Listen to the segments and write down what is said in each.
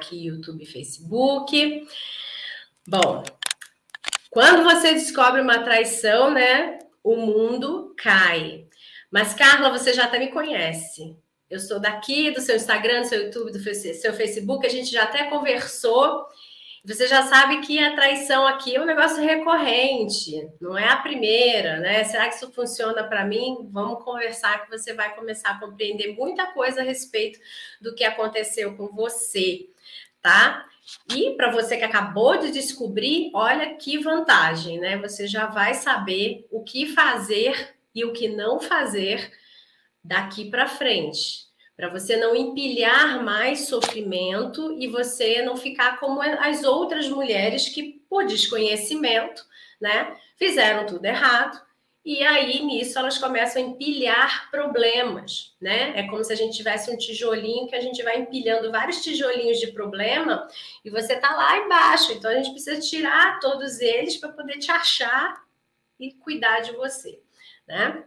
aqui YouTube e Facebook. Bom, quando você descobre uma traição, né? O mundo cai. Mas, Carla, você já até me conhece. Eu sou daqui, do seu Instagram, do seu YouTube, do seu Facebook, a gente já até conversou. Você já sabe que a traição aqui é um negócio recorrente, não é a primeira, né? Será que isso funciona para mim? Vamos conversar que você vai começar a compreender muita coisa a respeito do que aconteceu com você, tá? E para você que acabou de descobrir, olha que vantagem, né? Você já vai saber o que fazer e o que não fazer daqui para frente para você não empilhar mais sofrimento e você não ficar como as outras mulheres que, por desconhecimento, né, fizeram tudo errado. E aí, nisso, elas começam a empilhar problemas, né? É como se a gente tivesse um tijolinho que a gente vai empilhando vários tijolinhos de problema e você tá lá embaixo. Então, a gente precisa tirar todos eles para poder te achar e cuidar de você, né?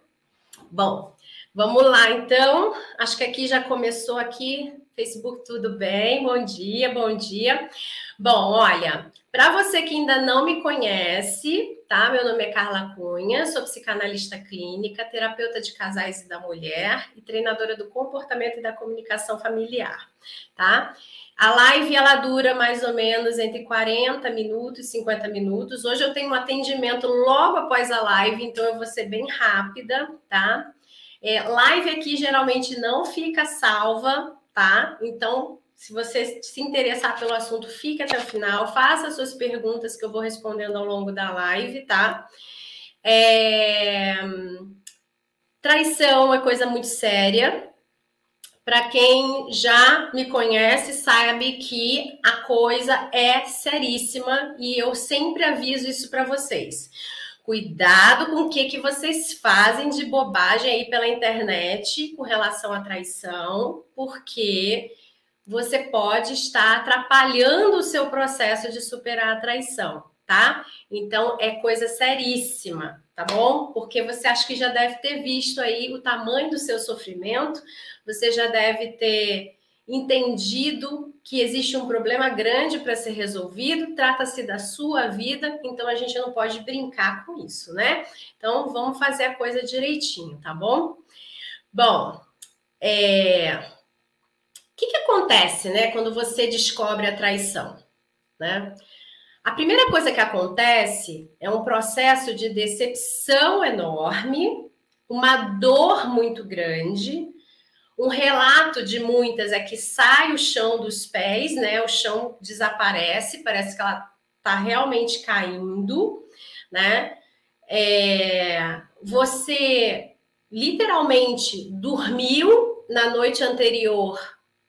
Bom, Vamos lá, então. Acho que aqui já começou aqui. Facebook, tudo bem? Bom dia, bom dia. Bom, olha, para você que ainda não me conhece, tá? Meu nome é Carla Cunha, sou psicanalista clínica, terapeuta de casais e da mulher e treinadora do comportamento e da comunicação familiar, tá? A live ela dura mais ou menos entre 40 minutos e 50 minutos. Hoje eu tenho um atendimento logo após a live, então eu vou ser bem rápida, tá? É, live aqui geralmente não fica salva, tá? Então, se você se interessar pelo assunto, fique até o final, faça suas perguntas que eu vou respondendo ao longo da live, tá? É... Traição é coisa muito séria. Para quem já me conhece, sabe que a coisa é seríssima e eu sempre aviso isso para vocês. Cuidado com o que, que vocês fazem de bobagem aí pela internet com relação à traição, porque você pode estar atrapalhando o seu processo de superar a traição, tá? Então é coisa seríssima, tá bom? Porque você acha que já deve ter visto aí o tamanho do seu sofrimento, você já deve ter entendido que existe um problema grande para ser resolvido, trata-se da sua vida, então a gente não pode brincar com isso, né? Então vamos fazer a coisa direitinho, tá bom? Bom, é... o que, que acontece, né, quando você descobre a traição, né? A primeira coisa que acontece é um processo de decepção enorme, uma dor muito grande, um relato de muitas é que sai o chão dos pés, né? O chão desaparece, parece que ela está realmente caindo, né? É, você literalmente dormiu na noite anterior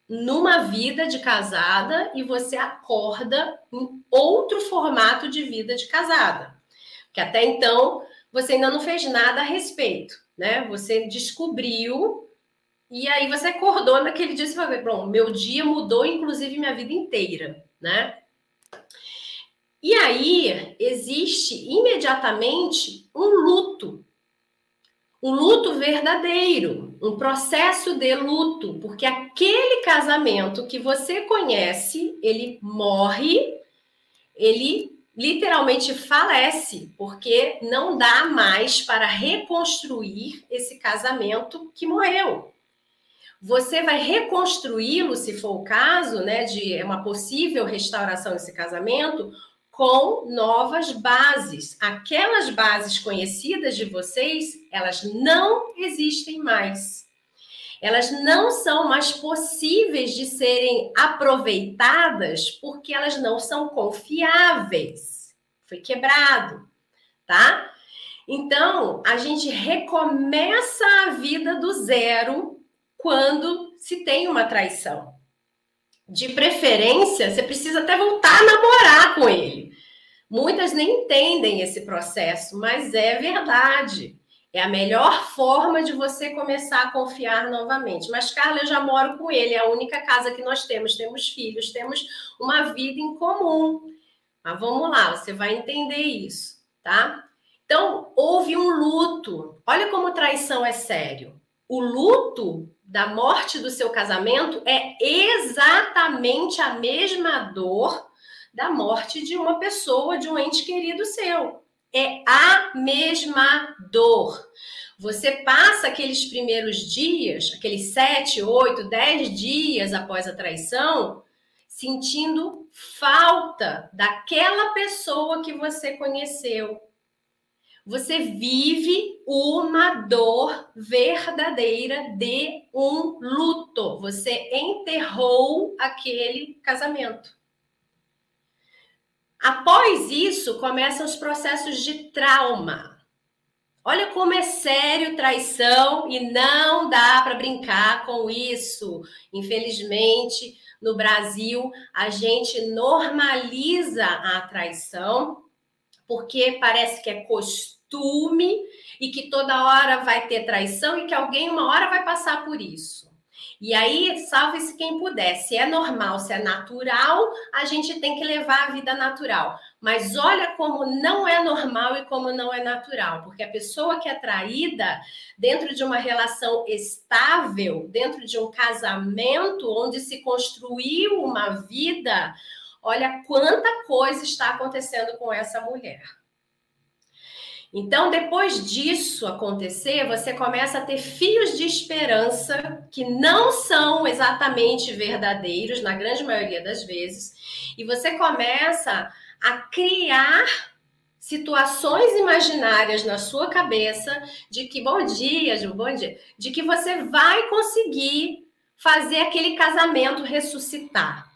numa vida de casada e você acorda em outro formato de vida de casada. Que até então você ainda não fez nada a respeito, né? Você descobriu e aí você acordou naquele dia e falou, bom, meu dia mudou, inclusive minha vida inteira, né? E aí existe imediatamente um luto, um luto verdadeiro, um processo de luto, porque aquele casamento que você conhece, ele morre, ele literalmente falece, porque não dá mais para reconstruir esse casamento que morreu. Você vai reconstruí-lo, se for o caso, né, de uma possível restauração desse casamento, com novas bases. Aquelas bases conhecidas de vocês, elas não existem mais. Elas não são mais possíveis de serem aproveitadas porque elas não são confiáveis. Foi quebrado, tá? Então, a gente recomeça a vida do zero quando se tem uma traição. De preferência, você precisa até voltar a namorar com ele. Muitas nem entendem esse processo, mas é verdade. É a melhor forma de você começar a confiar novamente. Mas, Carla, eu já moro com ele, é a única casa que nós temos. Temos filhos, temos uma vida em comum. Mas vamos lá, você vai entender isso, tá? Então, houve um luto. Olha como traição é sério. O luto da morte do seu casamento é exatamente a mesma dor da morte de uma pessoa, de um ente querido seu. É a mesma dor. Você passa aqueles primeiros dias, aqueles sete, oito, dez dias após a traição, sentindo falta daquela pessoa que você conheceu. Você vive uma dor verdadeira de um luto. Você enterrou aquele casamento. Após isso, começam os processos de trauma. Olha como é sério traição e não dá para brincar com isso. Infelizmente, no Brasil, a gente normaliza a traição porque parece que é costume e que toda hora vai ter traição e que alguém uma hora vai passar por isso. E aí, salve-se quem puder. Se é normal, se é natural, a gente tem que levar a vida natural. Mas olha como não é normal e como não é natural, porque a pessoa que é traída dentro de uma relação estável, dentro de um casamento onde se construiu uma vida, olha quanta coisa está acontecendo com essa mulher. Então, depois disso acontecer, você começa a ter fios de esperança que não são exatamente verdadeiros, na grande maioria das vezes, e você começa a criar situações imaginárias na sua cabeça de que bom dia, Ju, bom dia, de que você vai conseguir fazer aquele casamento ressuscitar.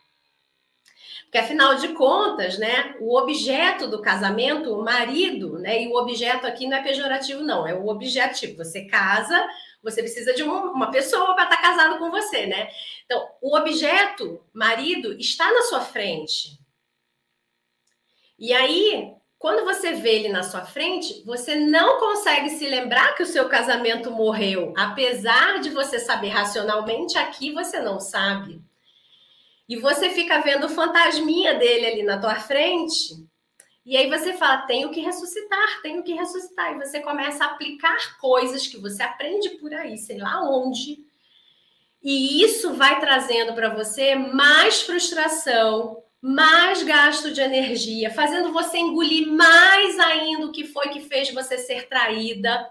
Porque afinal de contas, né, o objeto do casamento, o marido, né, e o objeto aqui não é pejorativo, não, é o objetivo. Você casa, você precisa de uma, uma pessoa para estar tá casado com você, né? Então, o objeto, marido, está na sua frente. E aí, quando você vê ele na sua frente, você não consegue se lembrar que o seu casamento morreu, apesar de você saber racionalmente, aqui você não sabe. E você fica vendo o fantasminha dele ali na tua frente. E aí você fala, tenho que ressuscitar, tenho que ressuscitar. E você começa a aplicar coisas que você aprende por aí, sei lá onde. E isso vai trazendo para você mais frustração, mais gasto de energia, fazendo você engolir mais ainda o que foi que fez você ser traída,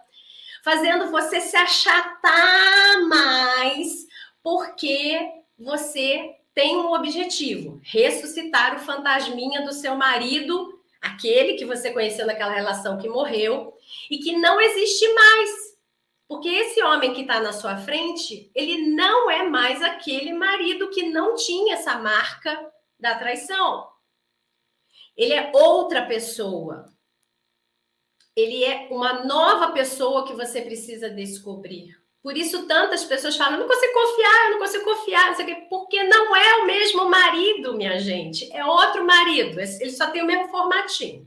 fazendo você se achatar mais, porque você tem um objetivo: ressuscitar o fantasminha do seu marido, aquele que você conheceu naquela relação que morreu e que não existe mais. Porque esse homem que está na sua frente, ele não é mais aquele marido que não tinha essa marca da traição. Ele é outra pessoa. Ele é uma nova pessoa que você precisa descobrir. Por isso, tantas pessoas falam: não consigo confiar, eu não consigo confiar, não sei o quê, porque não é o mesmo marido, minha gente. É outro marido, ele só tem o mesmo formatinho.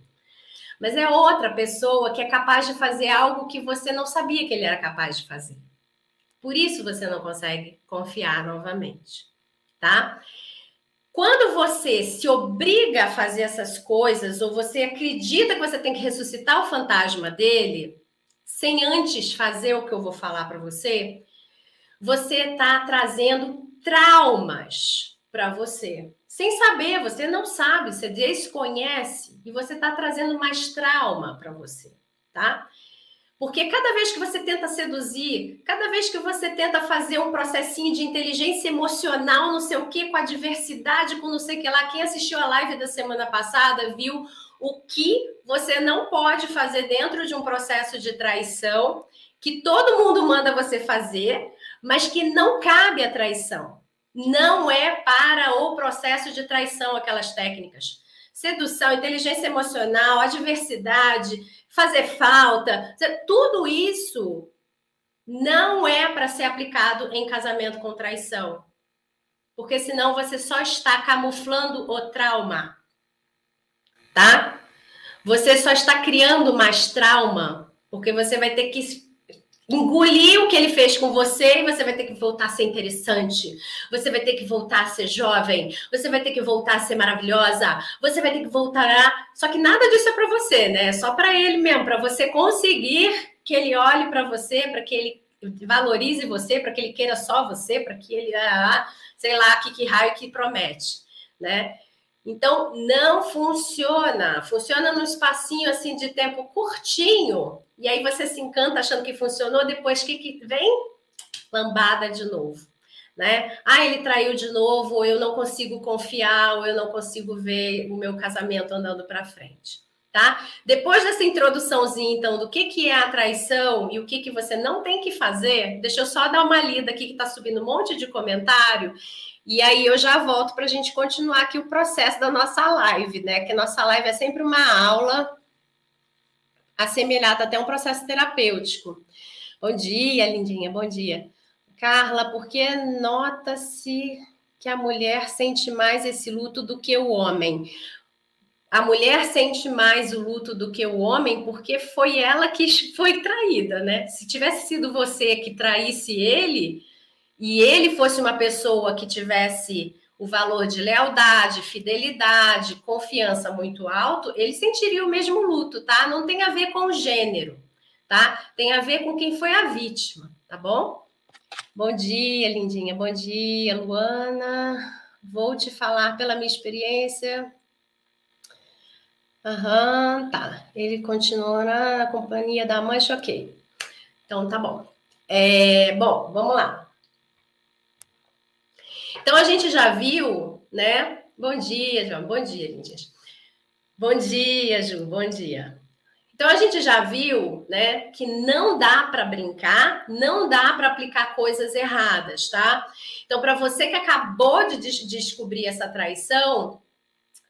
Mas é outra pessoa que é capaz de fazer algo que você não sabia que ele era capaz de fazer. Por isso você não consegue confiar novamente, tá? Quando você se obriga a fazer essas coisas, ou você acredita que você tem que ressuscitar o fantasma dele, sem antes fazer o que eu vou falar para você, você está trazendo traumas para você. Sem saber, você não sabe, você desconhece e você está trazendo mais trauma para você, tá? Porque cada vez que você tenta seduzir, cada vez que você tenta fazer um processinho de inteligência emocional, não sei o que, com a diversidade, com não sei o que lá, quem assistiu a live da semana passada viu o que você não pode fazer dentro de um processo de traição que todo mundo manda você fazer, mas que não cabe a traição. Não é para o processo de traição aquelas técnicas. Sedução, inteligência emocional, adversidade, fazer falta, tudo isso não é para ser aplicado em casamento com traição. Porque senão você só está camuflando o trauma tá? Você só está criando mais trauma, porque você vai ter que engolir o que ele fez com você e você vai ter que voltar a ser interessante. Você vai ter que voltar a ser jovem. Você vai ter que voltar a ser maravilhosa. Você vai ter que voltar a... Só que nada disso é para você, né? É só para ele mesmo, para você conseguir que ele olhe para você, para que ele valorize você, para que ele queira só você, para que ele, ah, sei lá, que, que raio que promete, né? Então, não funciona. Funciona num espacinho assim de tempo curtinho. E aí você se encanta achando que funcionou, depois que, que vem? Lambada de novo. Né? Ah, ele traiu de novo, ou eu não consigo confiar, ou eu não consigo ver o meu casamento andando para frente. Tá? Depois dessa introduçãozinha, então, do que, que é a traição e o que, que você não tem que fazer, deixa eu só dar uma lida aqui que está subindo um monte de comentário e aí eu já volto para a gente continuar aqui o processo da nossa live, né? Que nossa live é sempre uma aula assemelhada até um processo terapêutico. Bom dia, lindinha, bom dia. Carla, porque nota-se que a mulher sente mais esse luto do que o homem? A mulher sente mais o luto do que o homem porque foi ela que foi traída, né? Se tivesse sido você que traísse ele, e ele fosse uma pessoa que tivesse o valor de lealdade, fidelidade, confiança muito alto, ele sentiria o mesmo luto, tá? Não tem a ver com o gênero, tá? Tem a ver com quem foi a vítima, tá bom? Bom dia, lindinha. Bom dia, Luana. Vou te falar pela minha experiência. Aham, tá. Ele continua na companhia da mãe, ok. Então, tá bom. É, bom, vamos lá. Então a gente já viu, né? Bom dia, João. Bom dia, Lindias. Bom dia, Ju. Bom dia. Então a gente já viu, né, que não dá para brincar, não dá para aplicar coisas erradas, tá? Então para você que acabou de des descobrir essa traição,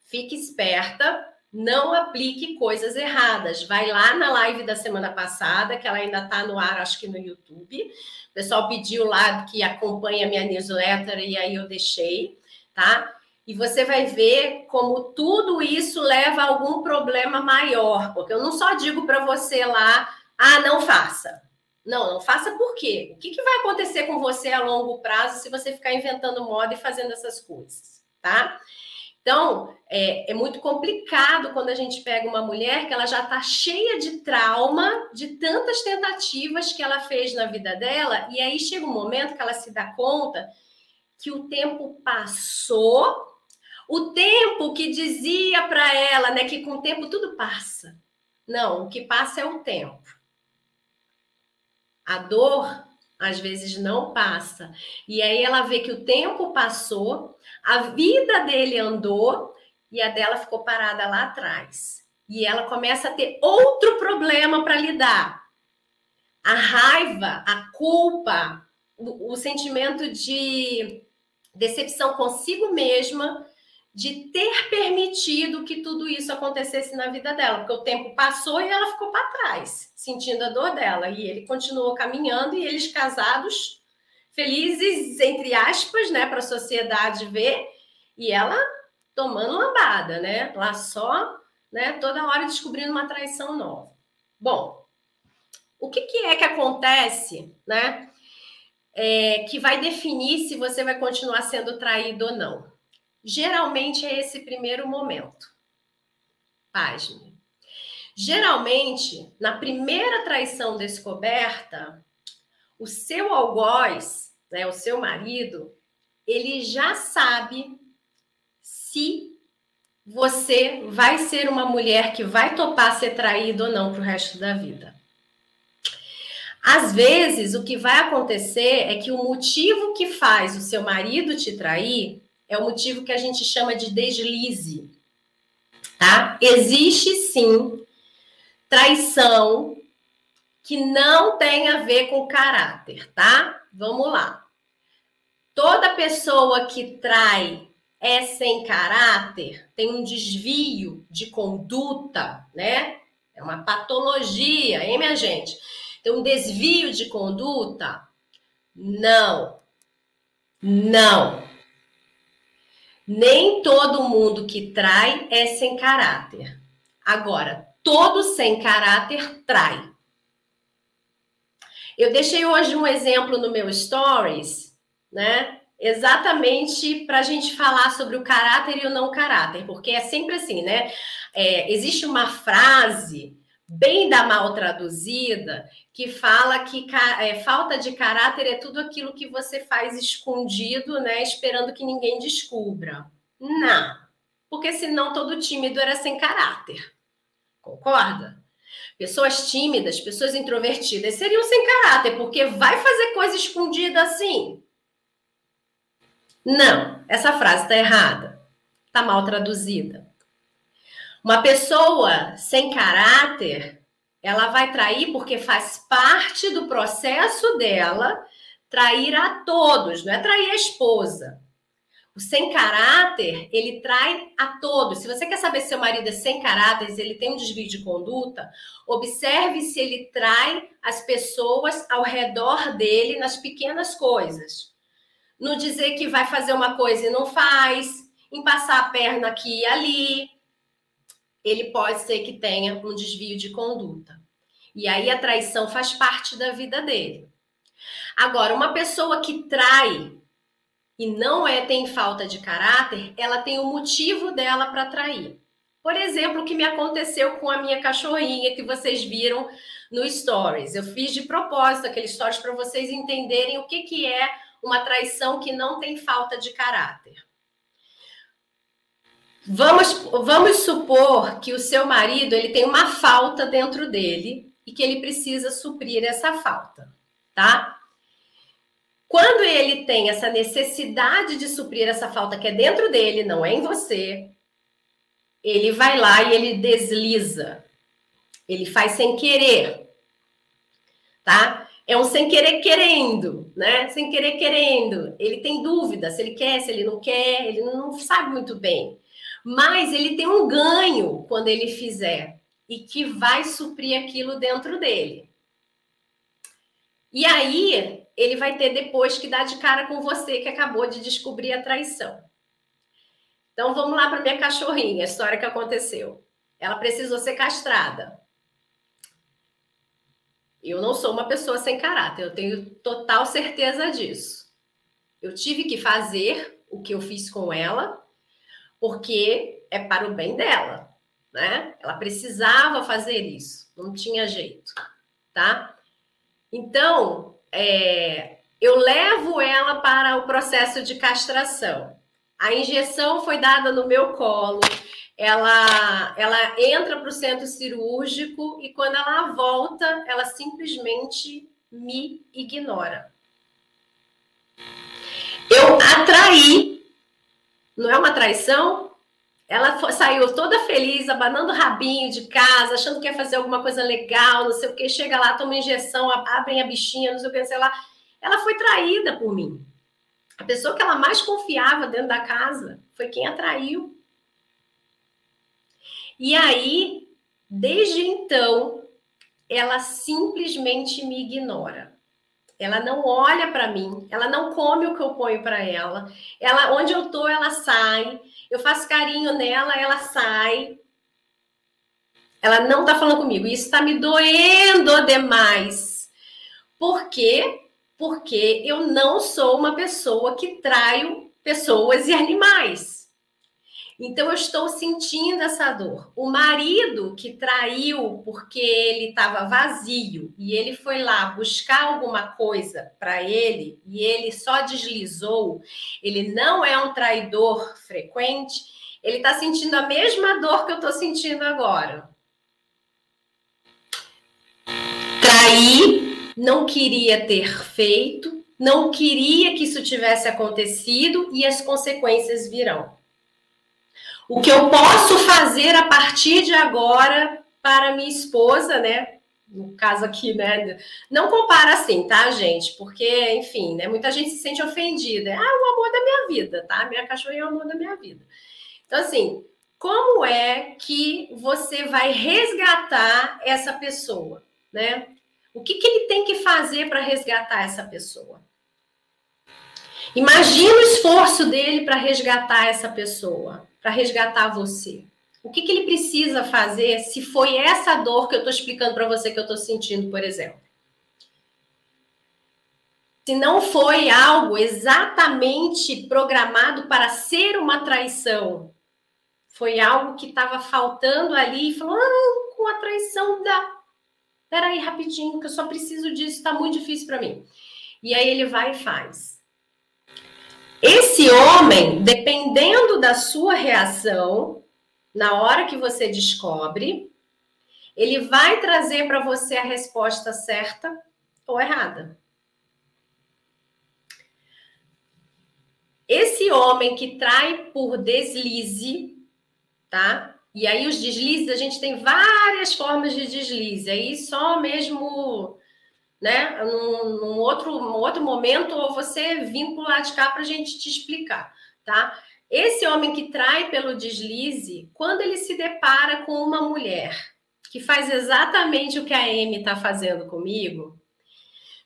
fique esperta, não aplique coisas erradas. Vai lá na live da semana passada, que ela ainda está no ar, acho que no YouTube. O pessoal pediu lá que acompanha minha newsletter e aí eu deixei, tá? E você vai ver como tudo isso leva a algum problema maior, porque eu não só digo para você lá, ah, não faça. Não, não faça por quê? O que, que vai acontecer com você a longo prazo se você ficar inventando moda e fazendo essas coisas, tá? Então, é, é, muito complicado quando a gente pega uma mulher que ela já está cheia de trauma, de tantas tentativas que ela fez na vida dela, e aí chega um momento que ela se dá conta que o tempo passou, o tempo que dizia para ela, né, que com o tempo tudo passa. Não, o que passa é o tempo. A dor às vezes não passa. E aí ela vê que o tempo passou, a vida dele andou e a dela ficou parada lá atrás. E ela começa a ter outro problema para lidar. A raiva, a culpa, o, o sentimento de decepção consigo mesma de ter permitido que tudo isso acontecesse na vida dela, porque o tempo passou e ela ficou para trás, sentindo a dor dela, e ele continuou caminhando e eles casados, felizes entre aspas, né, para a sociedade ver, e ela tomando lambada, né, lá só, né, toda hora descobrindo uma traição nova. Bom, o que, que é que acontece, né, é, que vai definir se você vai continuar sendo traído ou não? Geralmente é esse primeiro momento. Página. Geralmente, na primeira traição descoberta, o seu algoz, né, o seu marido, ele já sabe se você vai ser uma mulher que vai topar ser traído ou não para o resto da vida. Às vezes, o que vai acontecer é que o motivo que faz o seu marido te trair é o motivo que a gente chama de deslize. Tá? Existe sim traição que não tem a ver com caráter, tá? Vamos lá. Toda pessoa que trai é sem caráter, tem um desvio de conduta, né? É uma patologia, hein, minha gente? Tem um desvio de conduta? Não. Não. Nem todo mundo que trai é sem caráter. Agora, todo sem caráter trai. Eu deixei hoje um exemplo no meu stories, né? Exatamente para a gente falar sobre o caráter e o não caráter, porque é sempre assim, né? É, existe uma frase bem da mal traduzida, que fala que é, falta de caráter é tudo aquilo que você faz escondido, né, esperando que ninguém descubra. Não, porque senão todo tímido era sem caráter. Concorda? Pessoas tímidas, pessoas introvertidas seriam sem caráter, porque vai fazer coisa escondida assim. Não, essa frase está errada, está mal traduzida. Uma pessoa sem caráter, ela vai trair porque faz parte do processo dela trair a todos, não é trair a esposa. O sem caráter, ele trai a todos. Se você quer saber se seu marido é sem caráter, se ele tem um desvio de conduta, observe se ele trai as pessoas ao redor dele nas pequenas coisas. No dizer que vai fazer uma coisa e não faz, em passar a perna aqui e ali, ele pode ser que tenha um desvio de conduta. E aí a traição faz parte da vida dele. Agora, uma pessoa que trai e não é tem falta de caráter, ela tem o um motivo dela para trair. Por exemplo, o que me aconteceu com a minha cachorrinha que vocês viram no stories. Eu fiz de propósito aquele stories para vocês entenderem o que, que é uma traição que não tem falta de caráter. Vamos, vamos supor que o seu marido ele tem uma falta dentro dele e que ele precisa suprir essa falta, tá? Quando ele tem essa necessidade de suprir essa falta que é dentro dele, não é em você, ele vai lá e ele desliza. Ele faz sem querer. Tá? É um sem querer querendo, né? Sem querer querendo. Ele tem dúvida se ele quer, se ele não quer, ele não sabe muito bem. Mas ele tem um ganho quando ele fizer e que vai suprir aquilo dentro dele. E aí, ele vai ter depois que dar de cara com você que acabou de descobrir a traição. Então, vamos lá para minha cachorrinha, a história que aconteceu. Ela precisou ser castrada. Eu não sou uma pessoa sem caráter, eu tenho total certeza disso. Eu tive que fazer o que eu fiz com ela porque é para o bem dela, né? Ela precisava fazer isso, não tinha jeito, tá? Então, é, eu levo ela para o processo de castração. A injeção foi dada no meu colo, ela, ela entra para o centro cirúrgico e quando ela volta, ela simplesmente me ignora. Eu atraí não é uma traição? Ela saiu toda feliz, abanando o rabinho de casa, achando que ia fazer alguma coisa legal, não sei o que. Chega lá, toma injeção, abrem a bichinha, não sei o que, sei lá. Ela foi traída por mim. A pessoa que ela mais confiava dentro da casa foi quem a traiu. E aí, desde então, ela simplesmente me ignora. Ela não olha para mim, ela não come o que eu ponho para ela. Ela, onde eu tô, ela sai. Eu faço carinho nela, ela sai. Ela não tá falando comigo. Isso está me doendo demais. Por quê? Porque eu não sou uma pessoa que traio pessoas e animais. Então eu estou sentindo essa dor. O marido que traiu porque ele estava vazio e ele foi lá buscar alguma coisa para ele e ele só deslizou, ele não é um traidor frequente, ele está sentindo a mesma dor que eu estou sentindo agora. Trair, não queria ter feito, não queria que isso tivesse acontecido e as consequências virão. O que eu posso fazer a partir de agora para minha esposa, né? No caso aqui, né? Não compara assim, tá, gente? Porque, enfim, né? Muita gente se sente ofendida. Ah, o amor da minha vida, tá? Minha cachorra é o amor da minha vida. Então, assim, como é que você vai resgatar essa pessoa, né? O que, que ele tem que fazer para resgatar essa pessoa? Imagina o esforço dele para resgatar essa pessoa para resgatar você? O que, que ele precisa fazer se foi essa dor que eu estou explicando para você que eu estou sentindo, por exemplo? Se não foi algo exatamente programado para ser uma traição, foi algo que estava faltando ali e falou: ah, uma traição da. Peraí, rapidinho, que eu só preciso disso, tá muito difícil para mim. E aí ele vai e faz. Esse homem, dependendo da sua reação, na hora que você descobre, ele vai trazer para você a resposta certa ou errada. Esse homem que trai por deslize, tá? E aí os deslizes, a gente tem várias formas de deslize. Aí só mesmo, né, num, num outro, outro momento, ou você lá de cá para a gente te explicar, tá? Esse homem que trai pelo deslize, quando ele se depara com uma mulher que faz exatamente o que a Amy está fazendo comigo,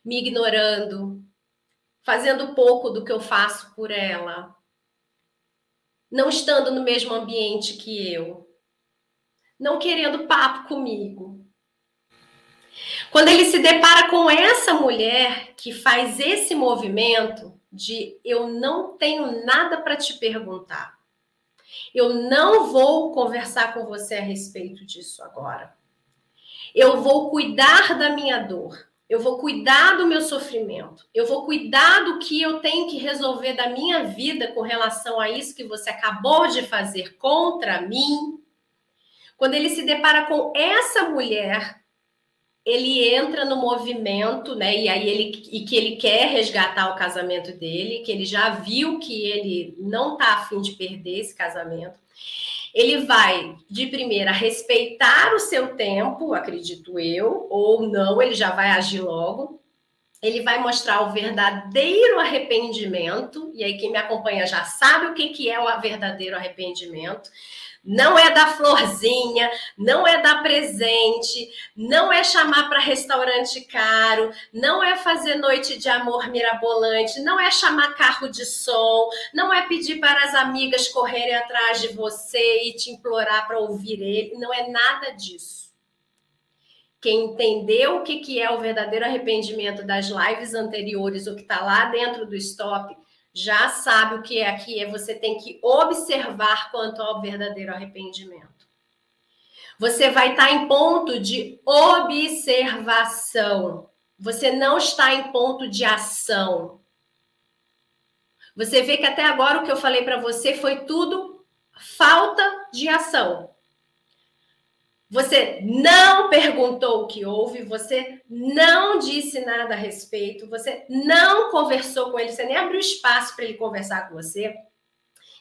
me ignorando, fazendo pouco do que eu faço por ela, não estando no mesmo ambiente que eu, não querendo papo comigo. Quando ele se depara com essa mulher que faz esse movimento de eu não tenho nada para te perguntar. Eu não vou conversar com você a respeito disso agora. Eu vou cuidar da minha dor. Eu vou cuidar do meu sofrimento. Eu vou cuidar do que eu tenho que resolver da minha vida com relação a isso que você acabou de fazer contra mim. Quando ele se depara com essa mulher, ele entra no movimento, né? E aí ele e que ele quer resgatar o casamento dele, que ele já viu que ele não tá afim de perder esse casamento. Ele vai, de primeira, respeitar o seu tempo, acredito eu, ou não, ele já vai agir logo. Ele vai mostrar o verdadeiro arrependimento, e aí quem me acompanha já sabe o que, que é o verdadeiro arrependimento não é dar florzinha, não é dar presente, não é chamar para restaurante caro, não é fazer noite de amor mirabolante, não é chamar carro de som, não é pedir para as amigas correrem atrás de você e te implorar para ouvir ele, não é nada disso. Quem entendeu o que, que é o verdadeiro arrependimento das lives anteriores, o que está lá dentro do stop, já sabe o que é aqui, é você tem que observar quanto ao verdadeiro arrependimento. Você vai estar em ponto de observação. Você não está em ponto de ação. Você vê que até agora o que eu falei para você foi tudo falta de ação. Você não perguntou o que houve, você não disse nada a respeito, você não conversou com ele, você nem abriu espaço para ele conversar com você.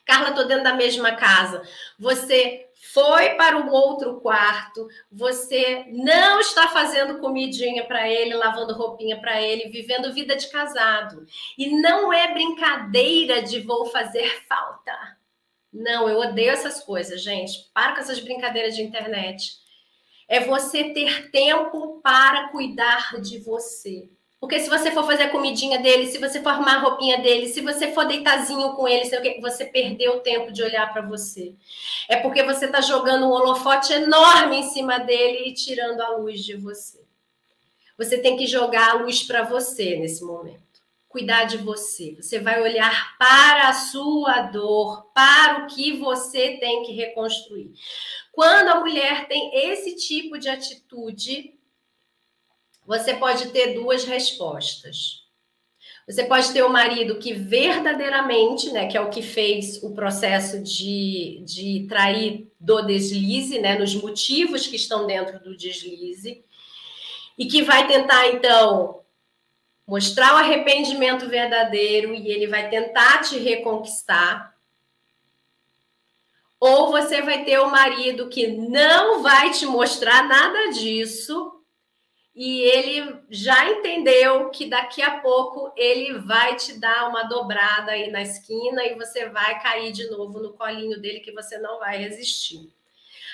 Carla, estou dentro da mesma casa. Você foi para um outro quarto, você não está fazendo comidinha para ele, lavando roupinha para ele, vivendo vida de casado. E não é brincadeira de vou fazer falta. Não, eu odeio essas coisas, gente. Para com essas brincadeiras de internet. É você ter tempo para cuidar de você. Porque se você for fazer a comidinha dele, se você for arrumar a roupinha dele, se você for deitazinho com ele, você perdeu o tempo de olhar para você. É porque você está jogando um holofote enorme em cima dele e tirando a luz de você. Você tem que jogar a luz para você nesse momento cuidar de você. Você vai olhar para a sua dor, para o que você tem que reconstruir. Quando a mulher tem esse tipo de atitude, você pode ter duas respostas. Você pode ter o marido que verdadeiramente, né, que é o que fez o processo de, de trair do deslize, né, nos motivos que estão dentro do deslize, e que vai tentar, então, mostrar o arrependimento verdadeiro e ele vai tentar te reconquistar. Ou você vai ter o marido que não vai te mostrar nada disso e ele já entendeu que daqui a pouco ele vai te dar uma dobrada aí na esquina e você vai cair de novo no colinho dele que você não vai resistir.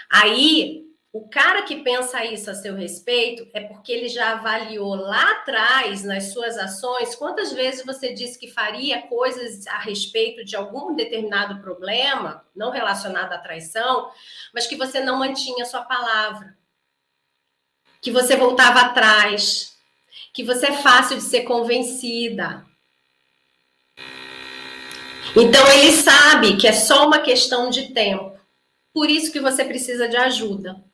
Aí o cara que pensa isso a seu respeito é porque ele já avaliou lá atrás, nas suas ações, quantas vezes você disse que faria coisas a respeito de algum determinado problema, não relacionado à traição, mas que você não mantinha sua palavra, que você voltava atrás, que você é fácil de ser convencida. Então ele sabe que é só uma questão de tempo. Por isso que você precisa de ajuda.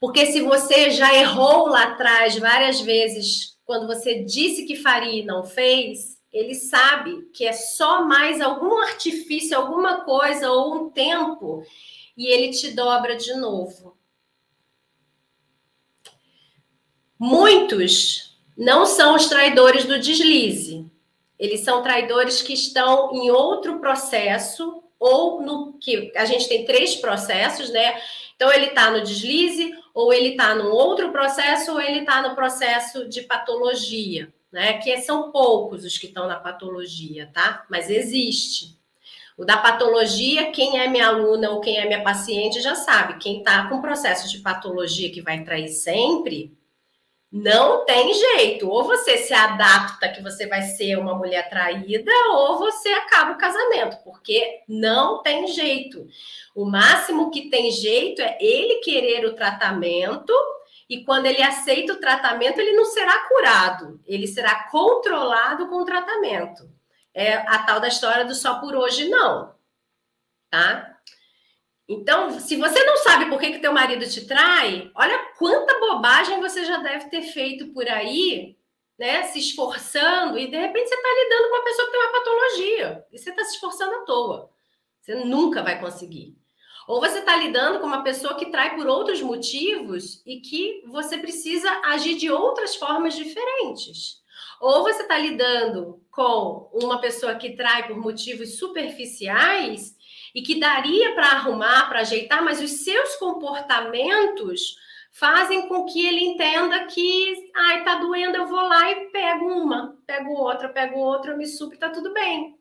Porque se você já errou lá atrás várias vezes, quando você disse que faria e não fez, ele sabe que é só mais algum artifício, alguma coisa ou um tempo e ele te dobra de novo. Muitos não são os traidores do deslize. Eles são traidores que estão em outro processo ou no que a gente tem três processos, né? Então ele está no deslize, ou ele está num outro processo, ou ele está no processo de patologia, né? Que são poucos os que estão na patologia, tá? Mas existe. O da patologia, quem é minha aluna ou quem é minha paciente já sabe. Quem está com processo de patologia que vai trair sempre, não tem jeito. Ou você se adapta que você vai ser uma mulher traída, ou você acaba o casamento, porque não tem jeito. O máximo que tem jeito é ele querer o tratamento, e quando ele aceita o tratamento, ele não será curado, ele será controlado com o tratamento. É a tal da história do só por hoje, não. Tá? Então, se você não sabe por que, que teu marido te trai, olha quanta bobagem você já deve ter feito por aí, né? Se esforçando, e de repente você está lidando com uma pessoa que tem uma patologia. E você está se esforçando à toa. Você nunca vai conseguir. Ou você está lidando com uma pessoa que trai por outros motivos e que você precisa agir de outras formas diferentes. Ou você está lidando com uma pessoa que trai por motivos superficiais e que daria para arrumar, para ajeitar, mas os seus comportamentos fazem com que ele entenda que, ai, tá doendo, eu vou lá e pego uma, pego outra, pego outra, eu me supro, tá tudo bem.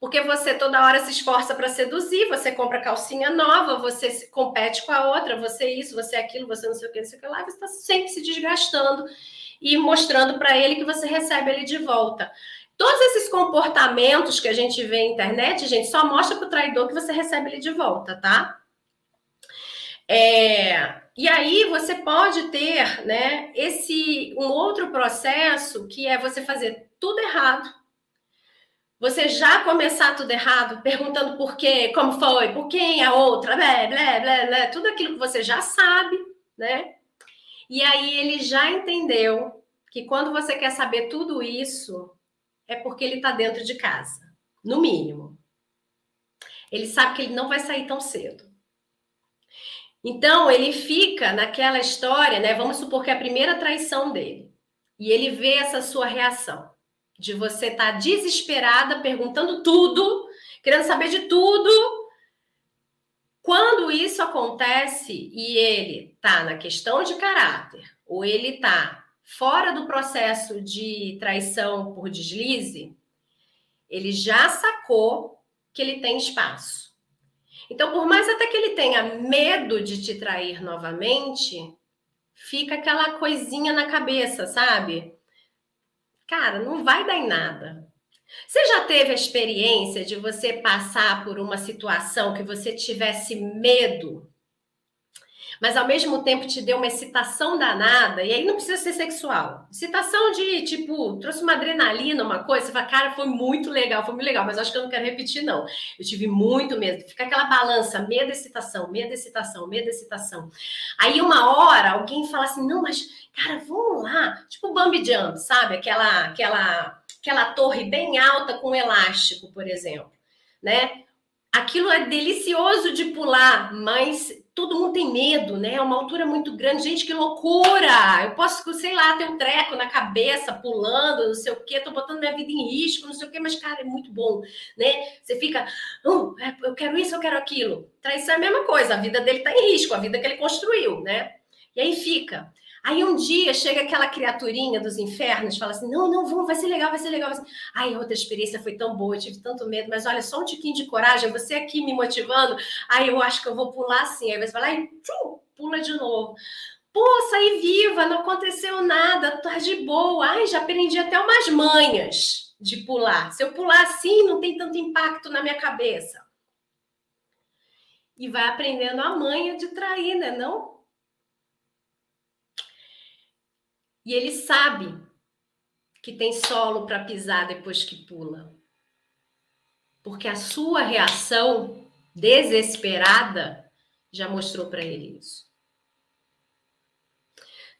Porque você toda hora se esforça para seduzir, você compra calcinha nova, você compete com a outra, você isso, você aquilo, você não sei o que, não sei o que lá, você está sempre se desgastando e mostrando para ele que você recebe ele de volta. Todos esses comportamentos que a gente vê na internet, gente, só mostra para o traidor que você recebe ele de volta, tá? É, e aí você pode ter, né, esse um outro processo que é você fazer tudo errado. Você já começar tudo errado, perguntando por quê, como foi, por quem a outra, blé, blé, blé, blé, tudo aquilo que você já sabe, né? E aí ele já entendeu que quando você quer saber tudo isso, é porque ele está dentro de casa, no mínimo. Ele sabe que ele não vai sair tão cedo. Então, ele fica naquela história, né? Vamos supor que é a primeira traição dele. E ele vê essa sua reação de você estar tá desesperada, perguntando tudo, querendo saber de tudo. Quando isso acontece e ele tá na questão de caráter, ou ele tá fora do processo de traição por deslize, ele já sacou que ele tem espaço. Então, por mais até que ele tenha medo de te trair novamente, fica aquela coisinha na cabeça, sabe? Cara, não vai dar em nada. Você já teve a experiência de você passar por uma situação que você tivesse medo mas ao mesmo tempo te deu uma excitação danada, e aí não precisa ser sexual. Excitação de, tipo, trouxe uma adrenalina, uma coisa, você fala, cara, foi muito legal, foi muito legal, mas acho que eu não quero repetir, não. Eu tive muito medo. Fica aquela balança, medo, excitação, medo, excitação, medo, excitação. Aí uma hora alguém fala assim, não, mas, cara, vamos lá. Tipo Bambi Jump, sabe? Aquela, aquela, aquela torre bem alta com elástico, por exemplo, né? Aquilo é delicioso de pular, mas todo mundo tem medo, né? É uma altura muito grande. Gente, que loucura! Eu posso, sei lá, ter um treco na cabeça, pulando, não sei o quê, tô botando minha vida em risco, não sei o quê, mas, cara, é muito bom, né? Você fica, oh, eu quero isso, eu quero aquilo. Traição é a mesma coisa, a vida dele tá em risco, a vida que ele construiu, né? E aí fica. Aí um dia chega aquela criaturinha dos infernos, fala assim: não, não, vamos, vai ser legal, vai ser legal. Vai. Ai, outra experiência foi tão boa, eu tive tanto medo, mas olha, só um tiquinho de coragem, você aqui me motivando. Aí eu acho que eu vou pular assim. Aí você vai lá e tchum, pula de novo. Pô, saí viva, não aconteceu nada, tá de boa. Ai, já aprendi até umas manhas de pular. Se eu pular assim, não tem tanto impacto na minha cabeça. E vai aprendendo a manha de trair, né? Não? E ele sabe que tem solo para pisar depois que pula. Porque a sua reação desesperada já mostrou para ele isso.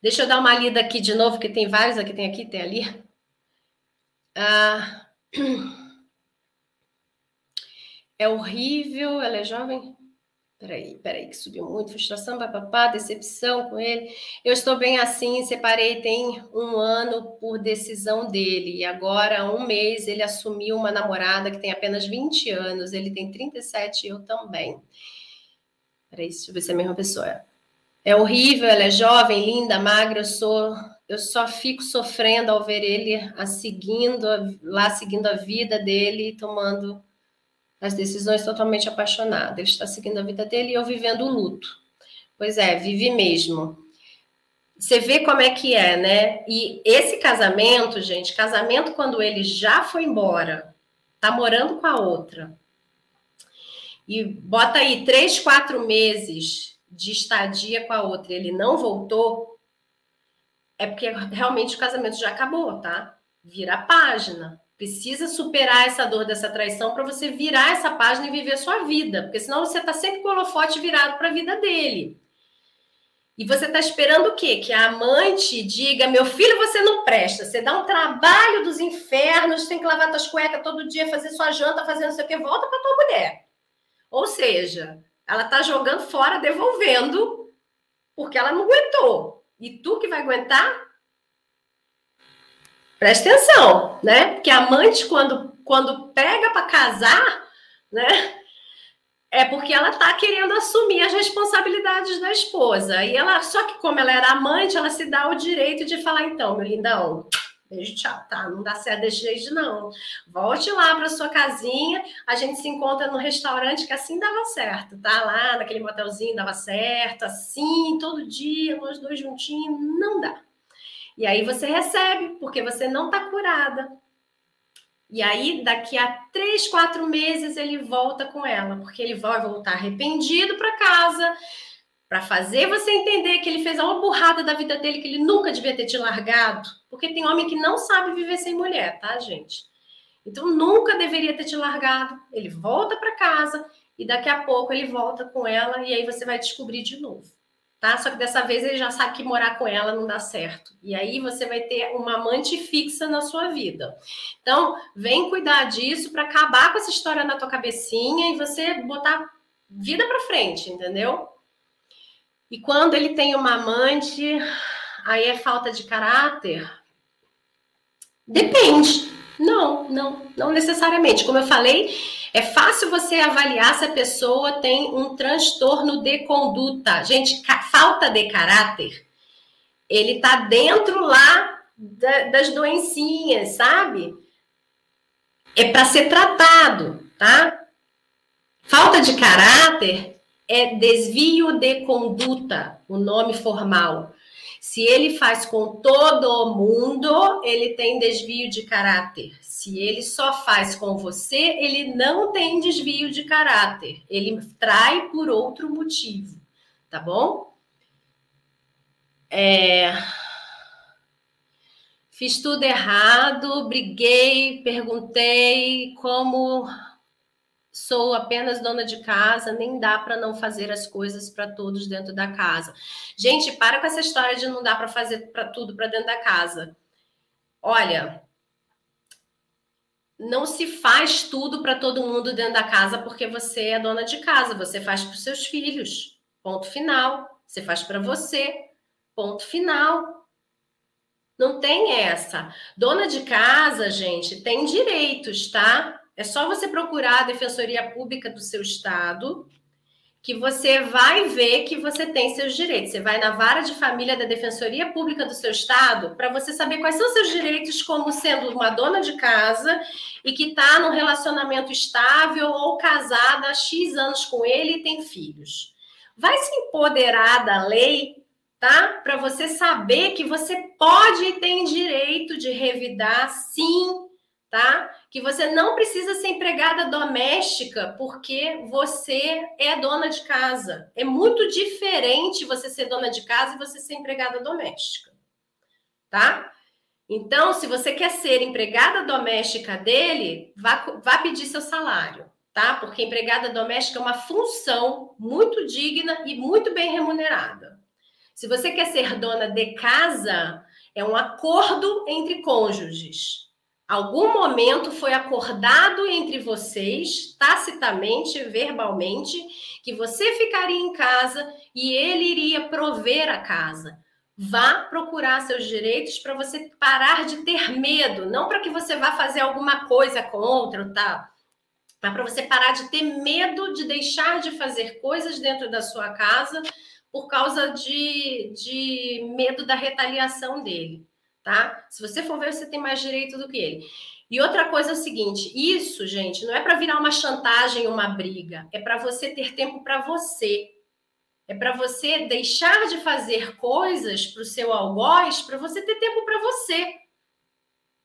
Deixa eu dar uma lida aqui de novo, que tem vários aqui, tem aqui, tem ali. Ah, é horrível, ela é jovem. Peraí, peraí, que subiu muito, frustração, papapá, decepção com ele. Eu estou bem assim, separei tem um ano por decisão dele. E agora, um mês, ele assumiu uma namorada que tem apenas 20 anos. Ele tem 37 e eu também. Peraí, deixa eu ver se é a mesma pessoa. É horrível, ela é jovem, linda, magra, eu sou. Eu só fico sofrendo ao ver ele a seguindo, lá seguindo a vida dele, tomando as decisões totalmente apaixonado. Ele está seguindo a vida dele e eu vivendo o luto. Pois é, vive mesmo. Você vê como é que é, né? E esse casamento, gente, casamento quando ele já foi embora, tá morando com a outra, e bota aí três, quatro meses de estadia com a outra ele não voltou, é porque realmente o casamento já acabou, tá? Vira a página. Precisa superar essa dor dessa traição para você virar essa página e viver a sua vida, porque senão você está sempre com o holofote virado para a vida dele. E você está esperando o quê? Que a amante diga: meu filho, você não presta, você dá um trabalho dos infernos, tem que lavar suas cuecas todo dia, fazer sua janta, fazer não sei o quê, volta para tua mulher. Ou seja, ela está jogando fora, devolvendo, porque ela não aguentou. E tu que vai aguentar, Presta atenção, né? Porque amante, quando, quando pega para casar, né? É porque ela tá querendo assumir as responsabilidades da esposa. E ela, só que como ela era amante, ela se dá o direito de falar, então, meu lindão, beijo, tchau, tá? Não dá certo desse jeito, não. Volte lá para sua casinha, a gente se encontra no restaurante, que assim dava certo, tá? Lá naquele motelzinho dava certo, assim, todo dia, nós dois juntinhos, não dá. E aí você recebe, porque você não está curada. E aí, daqui a três, quatro meses, ele volta com ela, porque ele vai voltar arrependido para casa, para fazer você entender que ele fez uma burrada da vida dele, que ele nunca devia ter te largado. Porque tem homem que não sabe viver sem mulher, tá, gente? Então, nunca deveria ter te largado. Ele volta para casa e daqui a pouco ele volta com ela, e aí você vai descobrir de novo tá? Só que dessa vez ele já sabe que morar com ela não dá certo. E aí você vai ter uma amante fixa na sua vida. Então, vem cuidar disso para acabar com essa história na tua cabecinha e você botar vida para frente, entendeu? E quando ele tem uma amante, aí é falta de caráter? Depende. Não, não, não necessariamente. Como eu falei, é fácil você avaliar se a pessoa tem um transtorno de conduta. Gente, falta de caráter, ele tá dentro lá da, das doencinhas, sabe? É para ser tratado, tá? Falta de caráter é desvio de conduta, o nome formal. Se ele faz com todo mundo, ele tem desvio de caráter. Se ele só faz com você, ele não tem desvio de caráter. Ele trai por outro motivo, tá bom? É... Fiz tudo errado, briguei, perguntei como sou apenas dona de casa, nem dá para não fazer as coisas para todos dentro da casa. Gente, para com essa história de não dá para fazer para tudo para dentro da casa. Olha, não se faz tudo para todo mundo dentro da casa porque você é dona de casa, você faz para seus filhos. Ponto final. Você faz para você. Ponto final. Não tem essa. Dona de casa, gente, tem direitos, tá? É só você procurar a Defensoria Pública do seu estado, que você vai ver que você tem seus direitos. Você vai na vara de família da Defensoria Pública do seu estado para você saber quais são seus direitos como sendo uma dona de casa e que está num relacionamento estável ou casada há X anos com ele e tem filhos. Vai se empoderar da lei, tá? Para você saber que você pode e tem direito de revidar, sim, tá? Que você não precisa ser empregada doméstica porque você é dona de casa. É muito diferente você ser dona de casa e você ser empregada doméstica, tá? Então, se você quer ser empregada doméstica dele, vá, vá pedir seu salário, tá? Porque empregada doméstica é uma função muito digna e muito bem remunerada. Se você quer ser dona de casa, é um acordo entre cônjuges. Algum momento foi acordado entre vocês, tacitamente, verbalmente, que você ficaria em casa e ele iria prover a casa. Vá procurar seus direitos para você parar de ter medo, não para que você vá fazer alguma coisa contra tal. Mas para você parar de ter medo de deixar de fazer coisas dentro da sua casa por causa de, de medo da retaliação dele, tá? Se você for ver, você tem mais direito do que ele. E outra coisa é o seguinte: isso, gente, não é para virar uma chantagem, uma briga, é para você ter tempo para você. É para você deixar de fazer coisas para o seu algoz, para você ter tempo para você.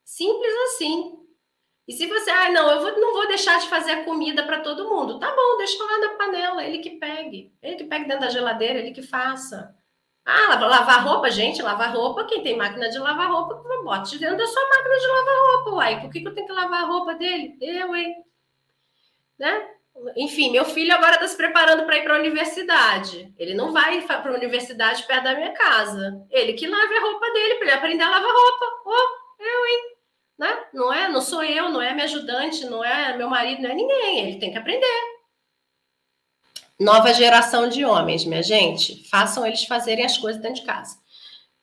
Simples assim. E se você, ah, não, eu vou, não vou deixar de fazer a comida para todo mundo. Tá bom, deixa lá na panela, ele que pegue. Ele que pegue dentro da geladeira, ele que faça. Ah, lavar roupa, gente, lavar roupa, quem tem máquina de lavar roupa, bote dentro da sua máquina de lavar roupa, uai. Por que, que eu tenho que lavar a roupa dele? Eu, hein? Né? Enfim, meu filho agora está se preparando para ir para a universidade. Ele não vai para a universidade perto da minha casa. Ele que lave a roupa dele para ele aprender a lavar roupa. Oh, eu, hein? Né? Não é, não sou eu, não é minha ajudante, não é meu marido, não é ninguém. Ele tem que aprender. Nova geração de homens, minha gente, façam eles fazerem as coisas dentro de casa.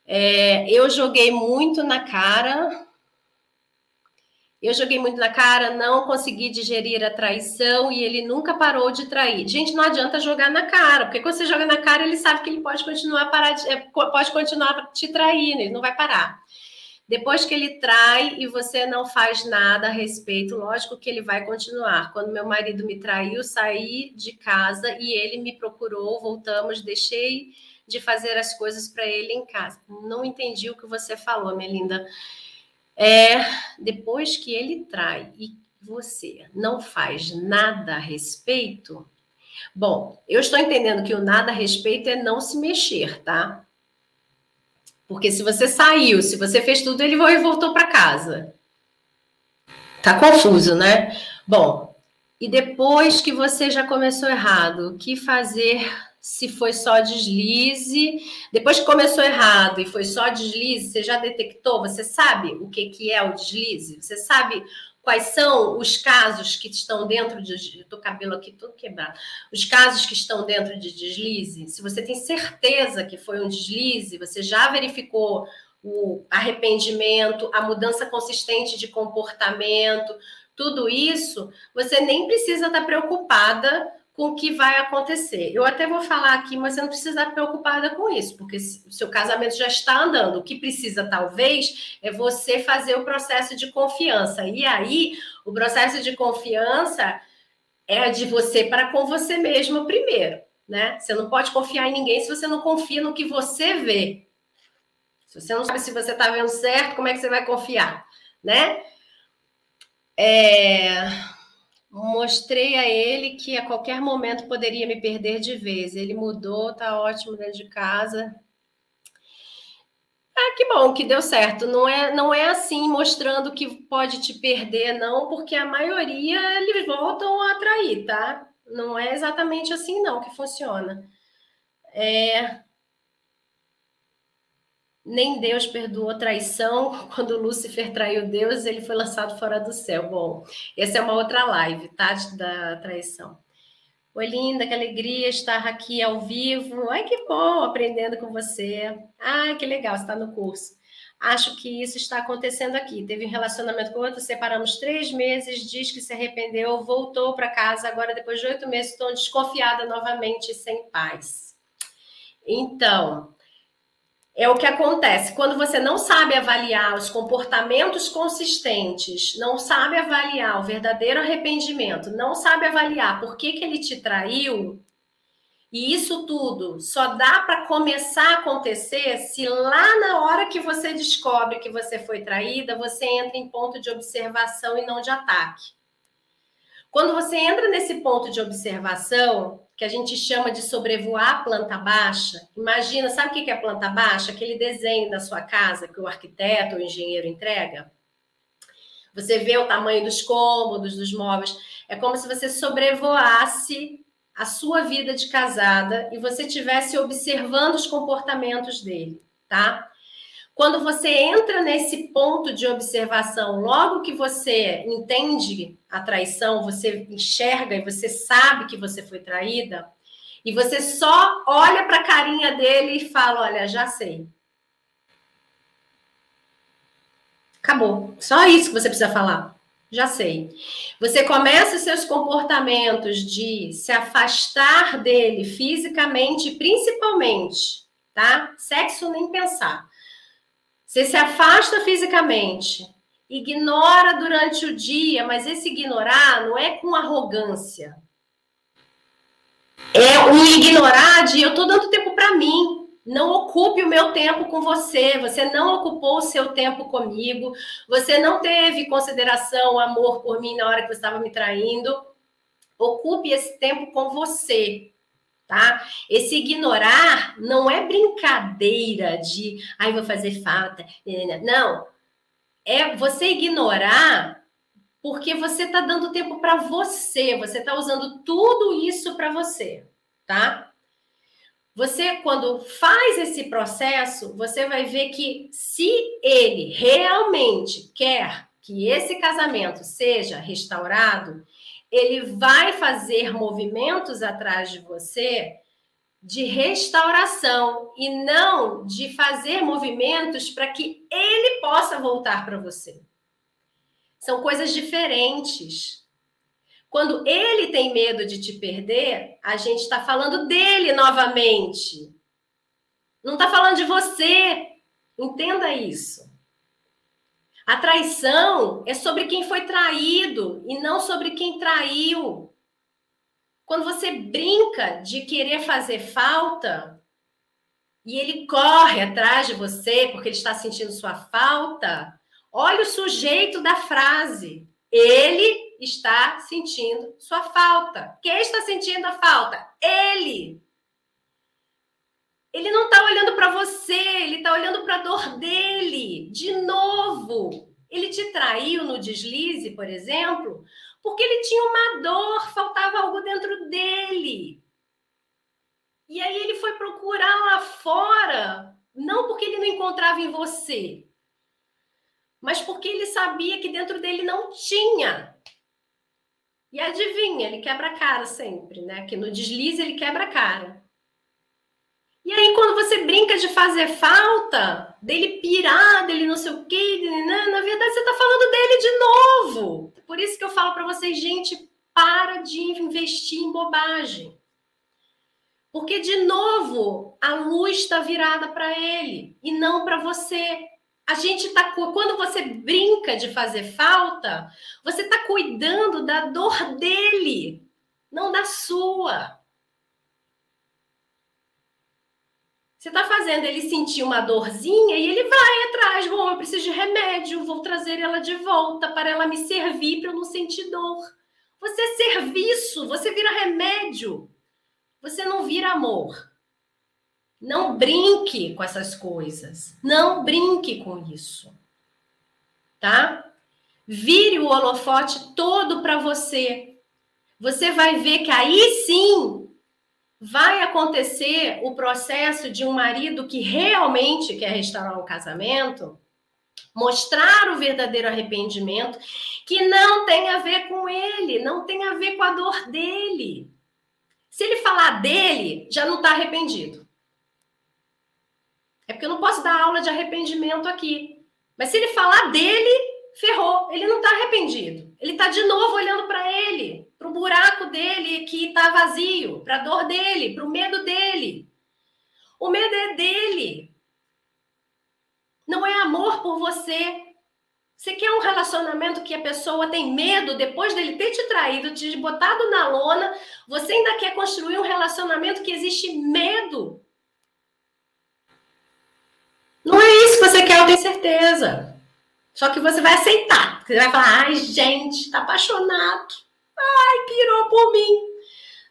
É, eu joguei muito na cara. Eu joguei muito na cara, não consegui digerir a traição e ele nunca parou de trair. Gente, não adianta jogar na cara, porque quando você joga na cara, ele sabe que ele pode continuar parar de, é, pode continuar te traindo, ele não vai parar. Depois que ele trai e você não faz nada a respeito, lógico que ele vai continuar. Quando meu marido me traiu, saí de casa e ele me procurou, voltamos, deixei de fazer as coisas para ele em casa. Não entendi o que você falou, Melinda. É, depois que ele trai e você não faz nada a respeito, bom, eu estou entendendo que o nada a respeito é não se mexer, tá? Porque se você saiu, se você fez tudo, ele voltou para casa. Tá confuso, né? Bom, e depois que você já começou errado, o que fazer se foi só deslize? Depois que começou errado e foi só deslize, você já detectou? Você sabe o que, que é o deslize? Você sabe quais são os casos que estão dentro de. Estou cabelo aqui todo quebrado. Os casos que estão dentro de deslize. Se você tem certeza que foi um deslize, você já verificou o arrependimento, a mudança consistente de comportamento, tudo isso, você nem precisa estar preocupada com o que vai acontecer. Eu até vou falar aqui, mas você não precisa estar preocupada com isso, porque o seu casamento já está andando. O que precisa, talvez, é você fazer o processo de confiança. E aí, o processo de confiança é de você para com você mesmo primeiro, né? Você não pode confiar em ninguém se você não confia no que você vê. Se você não sabe se você está vendo certo, como é que você vai confiar, né? É mostrei a ele que a qualquer momento poderia me perder de vez. Ele mudou, tá ótimo dentro de casa. Ah, que bom que deu certo. Não é, não é assim mostrando que pode te perder, não, porque a maioria eles voltam a atrair, tá? Não é exatamente assim, não, que funciona. É, nem Deus perdoou a traição. Quando Lúcifer traiu Deus, ele foi lançado fora do céu. Bom, essa é uma outra live, tá? Da traição. Oi, linda, que alegria estar aqui ao vivo. Ai, que bom aprendendo com você. Ai, que legal, você está no curso. Acho que isso está acontecendo aqui. Teve um relacionamento com outro, separamos três meses, diz que se arrependeu, voltou para casa. Agora, depois de oito meses, estou desconfiada novamente, sem paz. Então, é o que acontece quando você não sabe avaliar os comportamentos consistentes, não sabe avaliar o verdadeiro arrependimento, não sabe avaliar por que, que ele te traiu. E isso tudo só dá para começar a acontecer se lá na hora que você descobre que você foi traída, você entra em ponto de observação e não de ataque. Quando você entra nesse ponto de observação, que a gente chama de sobrevoar a planta baixa, imagina, sabe o que é planta baixa? Aquele desenho da sua casa que o arquiteto ou engenheiro entrega. Você vê o tamanho dos cômodos, dos móveis. É como se você sobrevoasse a sua vida de casada e você estivesse observando os comportamentos dele, tá? Quando você entra nesse ponto de observação, logo que você entende a traição, você enxerga e você sabe que você foi traída, e você só olha para a carinha dele e fala: Olha, já sei. Acabou. Só isso que você precisa falar. Já sei. Você começa seus comportamentos de se afastar dele fisicamente, principalmente, tá? Sexo nem pensar. Você se afasta fisicamente, ignora durante o dia, mas esse ignorar não é com arrogância. É um ignorar de eu estou dando tempo para mim. Não ocupe o meu tempo com você. Você não ocupou o seu tempo comigo. Você não teve consideração, amor por mim na hora que você estava me traindo. Ocupe esse tempo com você, tá? Esse ignorar não é brincadeira de, ai, vou fazer falta. Não. É você ignorar porque você está dando tempo para você, você está usando tudo isso para você, tá? Você, quando faz esse processo, você vai ver que se ele realmente quer que esse casamento seja restaurado, ele vai fazer movimentos atrás de você de restauração e não de fazer movimentos para que ele possa voltar para você. São coisas diferentes. Quando ele tem medo de te perder, a gente está falando dele novamente. Não está falando de você. Entenda isso. A traição é sobre quem foi traído e não sobre quem traiu. Quando você brinca de querer fazer falta e ele corre atrás de você porque ele está sentindo sua falta, olha o sujeito da frase. Ele está sentindo sua falta. Quem está sentindo a falta? Ele. Ele não está olhando para você, ele está olhando para a dor dele. De novo, ele te traiu no deslize, por exemplo, porque ele tinha uma dor, faltava algo dentro dele. E aí ele foi procurar lá fora, não porque ele não encontrava em você, mas porque ele sabia que dentro dele não tinha. E adivinha, ele quebra a cara sempre, né? Que no deslize ele quebra a cara. E aí, quando você brinca de fazer falta, dele pirar, dele não sei o quê, né? na verdade você está falando dele de novo. Por isso que eu falo para vocês, gente, para de investir em bobagem. Porque, de novo, a luz está virada para ele e não para você a gente tá quando você brinca de fazer falta, você está cuidando da dor dele, não da sua. Você está fazendo ele sentir uma dorzinha e ele vai atrás. Bom, eu preciso de remédio, vou trazer ela de volta para ela me servir para eu não sentir dor. Você é serviço, você vira remédio. Você não vira amor. Não brinque com essas coisas. Não brinque com isso. Tá? Vire o holofote todo para você. Você vai ver que aí sim vai acontecer o processo de um marido que realmente quer restaurar um casamento, mostrar o verdadeiro arrependimento, que não tem a ver com ele, não tem a ver com a dor dele. Se ele falar dele, já não está arrependido. É porque eu não posso dar aula de arrependimento aqui. Mas se ele falar dele, ferrou. Ele não está arrependido. Ele está de novo olhando para ele, para o buraco dele que está vazio, para a dor dele, para o medo dele. O medo é dele. Não é amor por você. Você quer um relacionamento que a pessoa tem medo depois dele ter te traído, te botado na lona? Você ainda quer construir um relacionamento que existe medo não é isso que você quer, eu tenho certeza. Só que você vai aceitar. Você vai falar, ai, gente, tá apaixonado. Ai, pirou por mim.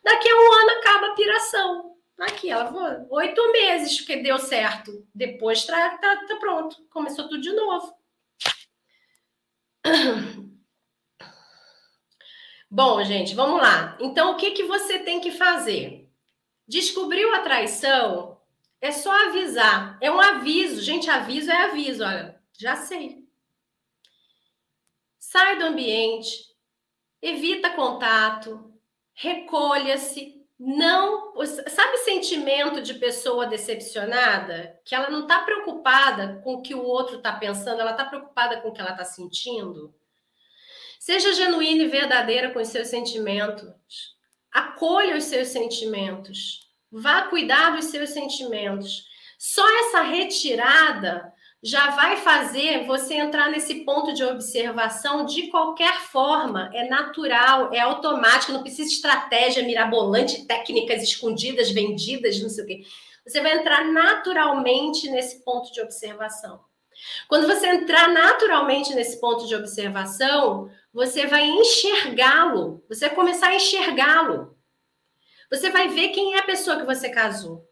Daqui a um ano acaba a piração. Aqui, ela oito meses que deu certo. Depois tá, tá, tá pronto. Começou tudo de novo. Bom, gente, vamos lá. Então, o que, que você tem que fazer? Descobriu a traição? É só avisar. É um aviso. Gente, aviso é aviso. Olha, já sei. Sai do ambiente, evita contato, recolha-se, não. Sabe sentimento de pessoa decepcionada? Que ela não está preocupada com o que o outro está pensando, ela está preocupada com o que ela está sentindo? Seja genuína e verdadeira com os seus sentimentos. Acolha os seus sentimentos. Vá cuidar dos seus sentimentos. Só essa retirada já vai fazer você entrar nesse ponto de observação de qualquer forma. É natural, é automático, não precisa de estratégia mirabolante, técnicas escondidas, vendidas, não sei o quê. Você vai entrar naturalmente nesse ponto de observação. Quando você entrar naturalmente nesse ponto de observação, você vai enxergá-lo, você vai começar a enxergá-lo. Você vai ver quem é a pessoa que você casou.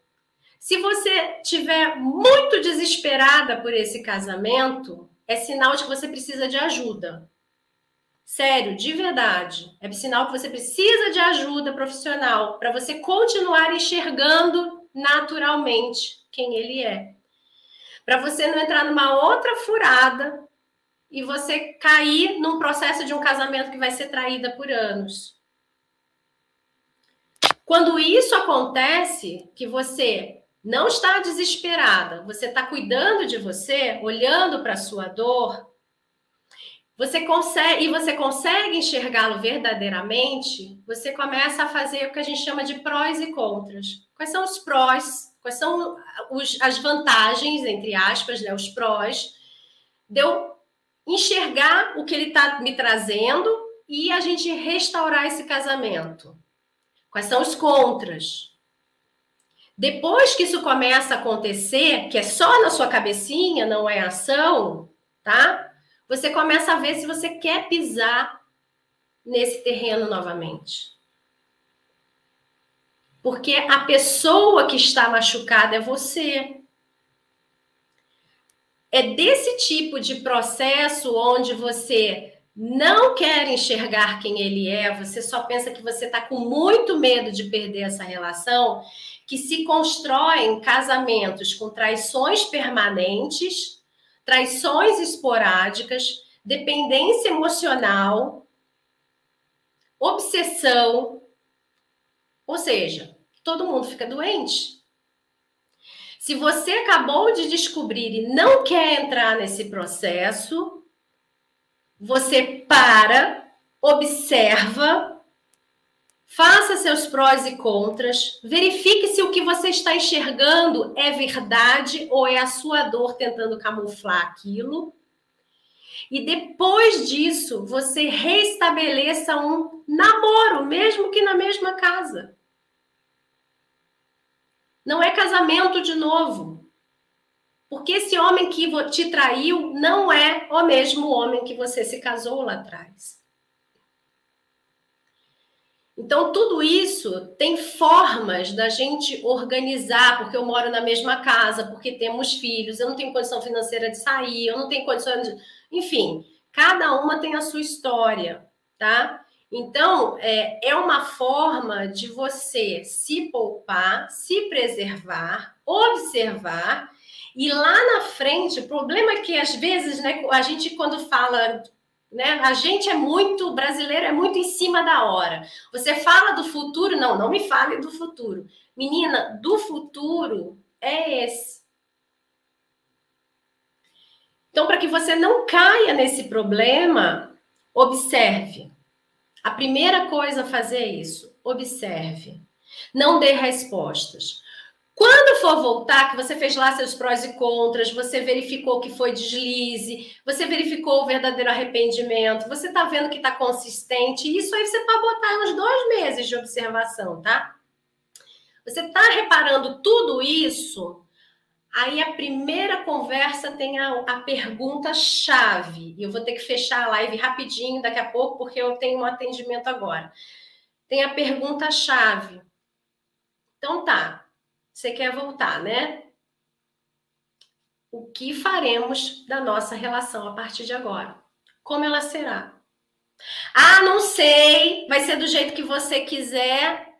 Se você tiver muito desesperada por esse casamento, é sinal de que você precisa de ajuda. Sério, de verdade. É sinal que você precisa de ajuda profissional para você continuar enxergando naturalmente quem ele é. Para você não entrar numa outra furada e você cair num processo de um casamento que vai ser traída por anos. Quando isso acontece, que você não está desesperada, você está cuidando de você, olhando para a sua dor, você consegue e você consegue enxergá-lo verdadeiramente, você começa a fazer o que a gente chama de prós e contras. Quais são os prós? Quais são os, as vantagens, entre aspas, né, os prós, de eu enxergar o que ele está me trazendo e a gente restaurar esse casamento? Quais são os contras? Depois que isso começa a acontecer, que é só na sua cabecinha, não é ação, tá? Você começa a ver se você quer pisar nesse terreno novamente. Porque a pessoa que está machucada é você. É desse tipo de processo onde você não quer enxergar quem ele é, você só pensa que você está com muito medo de perder essa relação, que se constroem casamentos com traições permanentes, traições esporádicas, dependência emocional, obsessão. Ou seja, todo mundo fica doente. Se você acabou de descobrir e não quer entrar nesse processo, você para, observa Faça seus prós e contras, verifique se o que você está enxergando é verdade ou é a sua dor tentando camuflar aquilo. E depois disso, você restabeleça um namoro, mesmo que na mesma casa. Não é casamento de novo. Porque esse homem que te traiu não é o mesmo homem que você se casou lá atrás. Então, tudo isso tem formas da gente organizar, porque eu moro na mesma casa, porque temos filhos, eu não tenho condição financeira de sair, eu não tenho condição de. Enfim, cada uma tem a sua história, tá? Então, é, é uma forma de você se poupar, se preservar, observar, e lá na frente, o problema é que às vezes, né, a gente, quando fala né? A gente é muito, brasileiro é muito em cima da hora. Você fala do futuro? Não, não me fale do futuro. Menina, do futuro é esse. Então, para que você não caia nesse problema, observe. A primeira coisa a fazer é isso: observe. Não dê respostas. Quando for voltar, que você fez lá seus prós e contras, você verificou que foi deslize, você verificou o verdadeiro arrependimento, você está vendo que está consistente, isso aí você pode botar uns dois meses de observação, tá? Você está reparando tudo isso, aí a primeira conversa tem a, a pergunta-chave. E eu vou ter que fechar a live rapidinho daqui a pouco, porque eu tenho um atendimento agora. Tem a pergunta-chave. Então tá, você quer voltar, né? O que faremos da nossa relação a partir de agora? Como ela será? Ah, não sei, vai ser do jeito que você quiser,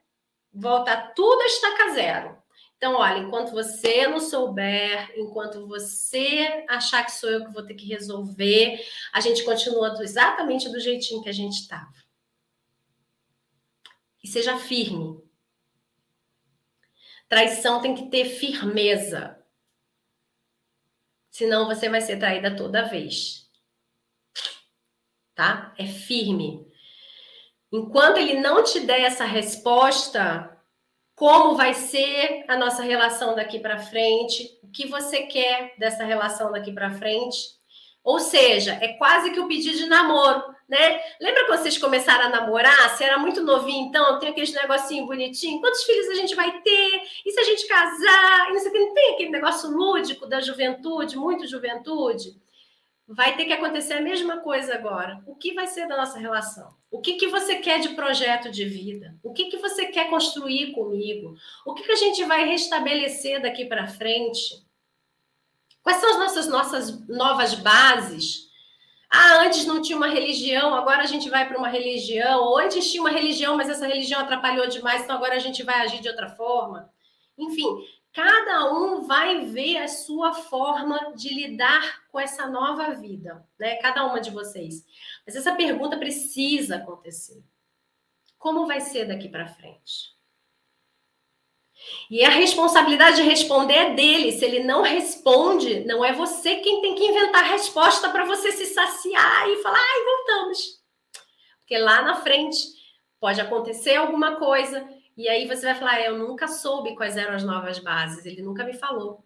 volta tudo a estaca zero. Então, olha, enquanto você não souber, enquanto você achar que sou eu que vou ter que resolver, a gente continua exatamente do jeitinho que a gente estava. E seja firme. Traição tem que ter firmeza. Senão você vai ser traída toda vez. Tá? É firme. Enquanto ele não te der essa resposta, como vai ser a nossa relação daqui para frente, o que você quer dessa relação daqui para frente. Ou seja, é quase que o pedido de namoro, né? Lembra quando vocês começaram a namorar? Você era muito novinho, então tem aquele negocinho bonitinho. Quantos filhos a gente vai ter? E se a gente casar? E não, sei, tem aquele negócio lúdico da juventude, muito juventude? Vai ter que acontecer a mesma coisa agora. O que vai ser da nossa relação? O que, que você quer de projeto de vida? O que, que você quer construir comigo? O que, que a gente vai restabelecer daqui para frente? Quais são as nossas, nossas novas bases? Ah, antes não tinha uma religião, agora a gente vai para uma religião. Ou antes tinha uma religião, mas essa religião atrapalhou demais, então agora a gente vai agir de outra forma. Enfim, cada um vai ver a sua forma de lidar com essa nova vida, né? Cada uma de vocês. Mas essa pergunta precisa acontecer. Como vai ser daqui para frente? E a responsabilidade de responder é dele. Se ele não responde, não é você quem tem que inventar a resposta para você se saciar e falar, ai, voltamos. Porque lá na frente pode acontecer alguma coisa e aí você vai falar: eu nunca soube quais eram as novas bases, ele nunca me falou.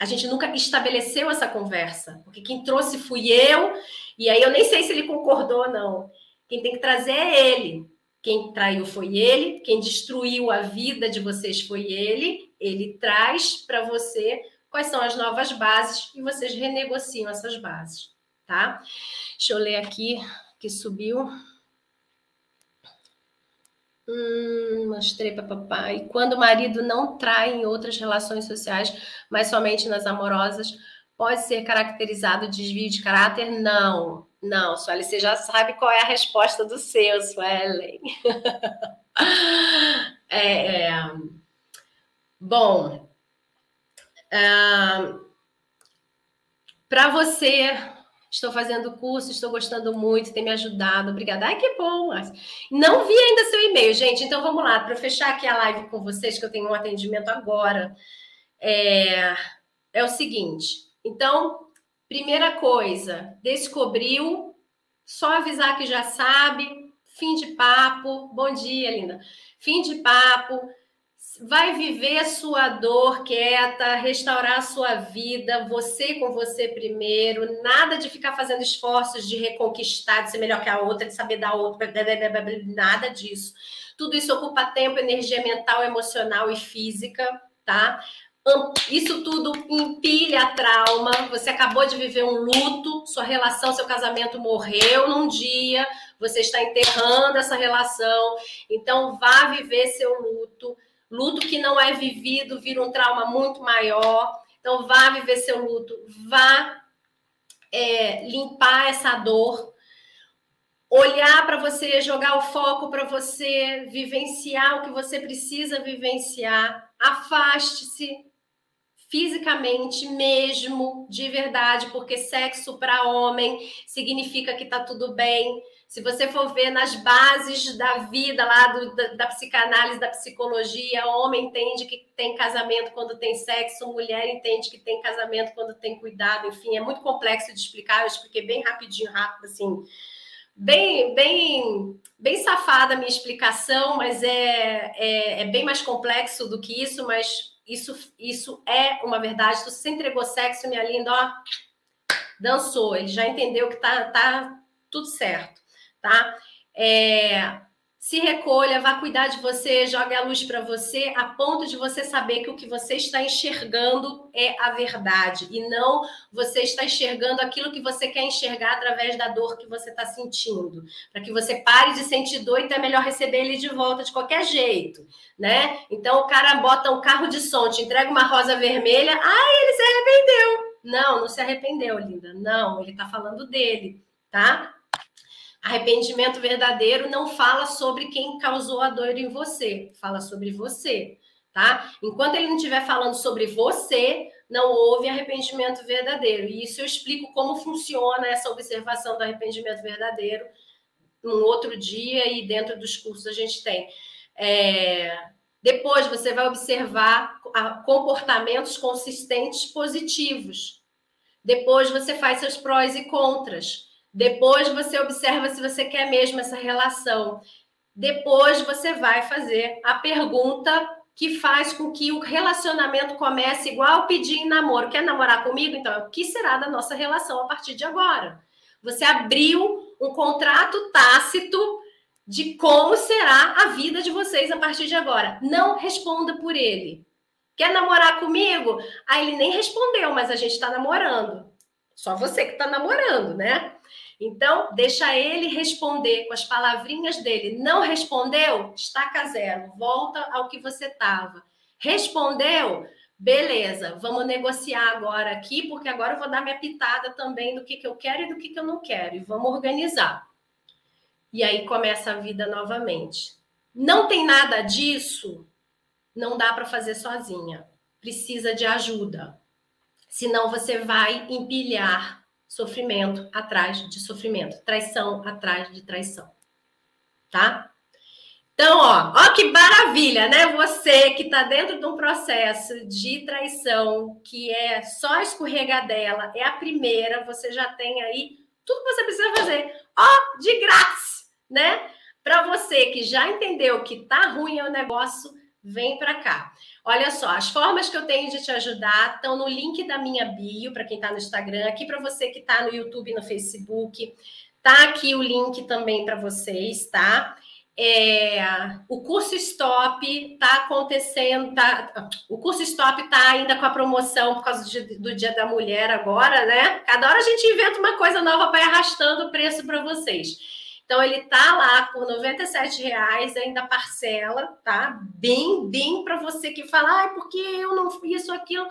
A gente nunca estabeleceu essa conversa, porque quem trouxe fui eu, e aí eu nem sei se ele concordou ou não. Quem tem que trazer é ele. Quem traiu foi ele, quem destruiu a vida de vocês foi ele. Ele traz para você quais são as novas bases e vocês renegociam essas bases, tá? Deixa eu ler aqui que subiu. Hum, mostrei para papai. Quando o marido não trai em outras relações sociais, mas somente nas amorosas, pode ser caracterizado desvio de caráter? Não, não, Suelen, você já sabe qual é a resposta do seu, Suelen. é, é, bom, uh, para você Estou fazendo curso, estou gostando muito, tem me ajudado. Obrigada. Ai, que bom. Não vi ainda seu e-mail, gente. Então vamos lá, para fechar aqui a live com vocês, que eu tenho um atendimento agora. É, é o seguinte. Então, primeira coisa, descobriu, só avisar que já sabe. Fim de papo. Bom dia, linda. Fim de papo vai viver sua dor quieta, restaurar sua vida, você com você primeiro, nada de ficar fazendo esforços de reconquistar, de ser melhor que a outra, de saber da outra, nada disso. Tudo isso ocupa tempo, energia mental, emocional e física, tá? Isso tudo empilha trauma. Você acabou de viver um luto, sua relação, seu casamento morreu num dia, você está enterrando essa relação. Então, vá viver seu luto Luto que não é vivido vira um trauma muito maior. Então, vá viver seu luto, vá é, limpar essa dor, olhar para você, jogar o foco para você vivenciar o que você precisa vivenciar. Afaste-se fisicamente mesmo, de verdade, porque sexo para homem significa que tá tudo bem. Se você for ver nas bases da vida lá do, da, da, psicanálise, da psicologia, homem entende que tem casamento quando tem sexo, mulher entende que tem casamento quando tem cuidado, enfim, é muito complexo de explicar, eu expliquei bem rapidinho, rápido, assim, bem, bem, bem safada a minha explicação, mas é, é, é bem mais complexo do que isso, mas isso, isso é uma verdade. Se você entregou sexo, minha linda, ó, dançou, ele já entendeu que tá, tá tudo certo tá? É, se recolha, vá cuidar de você, jogue a luz para você, a ponto de você saber que o que você está enxergando é a verdade e não você está enxergando aquilo que você quer enxergar através da dor que você está sentindo. Para que você pare de sentir dor, então é melhor receber ele de volta de qualquer jeito, né? Então o cara bota um carro de som, te entrega uma rosa vermelha, ai, ele se arrependeu. Não, não se arrependeu, linda. Não, ele está falando dele, tá? Arrependimento verdadeiro não fala sobre quem causou a dor em você, fala sobre você, tá? Enquanto ele não estiver falando sobre você, não houve arrependimento verdadeiro. E isso eu explico como funciona essa observação do arrependimento verdadeiro um outro dia e dentro dos cursos a gente tem. É... Depois você vai observar comportamentos consistentes positivos. Depois você faz seus prós e contras. Depois você observa se você quer mesmo essa relação. Depois você vai fazer a pergunta que faz com que o relacionamento comece igual pedir em namoro. Quer namorar comigo? Então, o que será da nossa relação a partir de agora? Você abriu um contrato tácito de como será a vida de vocês a partir de agora. Não responda por ele. Quer namorar comigo? Aí ele nem respondeu, mas a gente está namorando. Só você que está namorando, né? Então, deixa ele responder com as palavrinhas dele. Não respondeu? Estaca zero. Volta ao que você estava. Respondeu? Beleza, vamos negociar agora aqui, porque agora eu vou dar minha pitada também do que, que eu quero e do que, que eu não quero. E vamos organizar. E aí começa a vida novamente. Não tem nada disso, não dá para fazer sozinha. Precisa de ajuda. Senão você vai empilhar sofrimento atrás de sofrimento, traição atrás de traição. Tá? Então, ó, ó que maravilha, né? Você que está dentro de um processo de traição, que é só escorregadela, é a primeira, você já tem aí tudo que você precisa fazer, ó, de graça, né? Para você que já entendeu que tá ruim o negócio, vem para cá. Olha só, as formas que eu tenho de te ajudar estão no link da minha bio, para quem está no Instagram, aqui para você que está no YouTube e no Facebook. Tá aqui o link também para vocês, tá? É, o curso Stop está acontecendo, tá, o curso Stop está ainda com a promoção por causa do, do, Dia da Mulher agora, né? Cada hora a gente inventa uma coisa nova para ir arrastando o preço para vocês. Então ele tá lá por R$ reais, ainda parcela, tá? Bem, bem para você que fala, ah, porque eu não fiz isso, aquilo.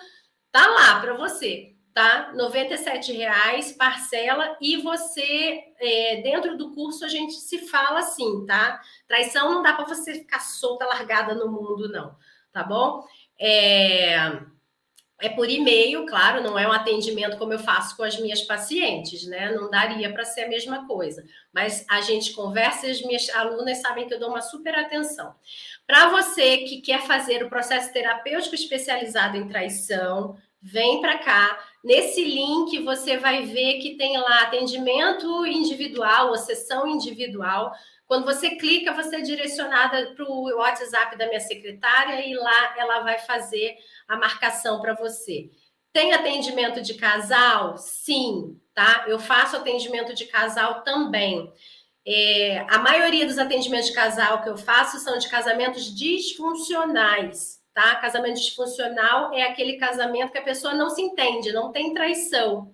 Tá lá para você, tá? R$ reais, parcela, e você, é, dentro do curso, a gente se fala assim, tá? Traição não dá para você ficar solta, largada no mundo, não, tá bom? É é por e-mail, claro, não é um atendimento como eu faço com as minhas pacientes, né? Não daria para ser a mesma coisa. Mas a gente conversa e as minhas alunas sabem que eu dou uma super atenção. Para você que quer fazer o processo terapêutico especializado em traição, vem para cá. Nesse link você vai ver que tem lá atendimento individual ou sessão individual. Quando você clica, você é direcionada para o WhatsApp da minha secretária e lá ela vai fazer a marcação para você. Tem atendimento de casal? Sim, tá? Eu faço atendimento de casal também. É, a maioria dos atendimentos de casal que eu faço são de casamentos disfuncionais, tá? Casamento disfuncional é aquele casamento que a pessoa não se entende, não tem traição,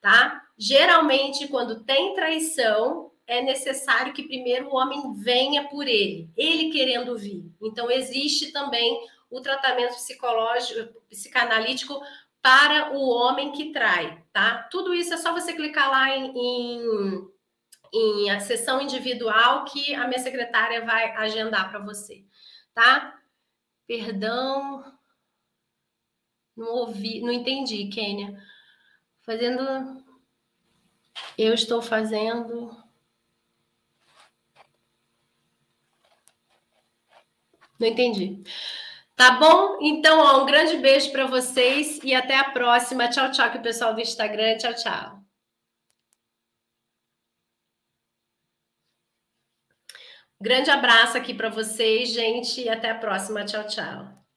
tá? Geralmente, quando tem traição, é necessário que primeiro o homem venha por ele, ele querendo vir. Então, existe também o tratamento psicológico, psicanalítico para o homem que trai, tá? Tudo isso é só você clicar lá em, em, em a sessão individual que a minha secretária vai agendar para você, tá? Perdão, não ouvi, não entendi, Kênia. Fazendo, eu estou fazendo Não entendi. Tá bom? Então, ó, um grande beijo para vocês e até a próxima. Tchau, tchau, que o pessoal do Instagram. Tchau, tchau. Grande abraço aqui para vocês, gente, e até a próxima. Tchau, tchau.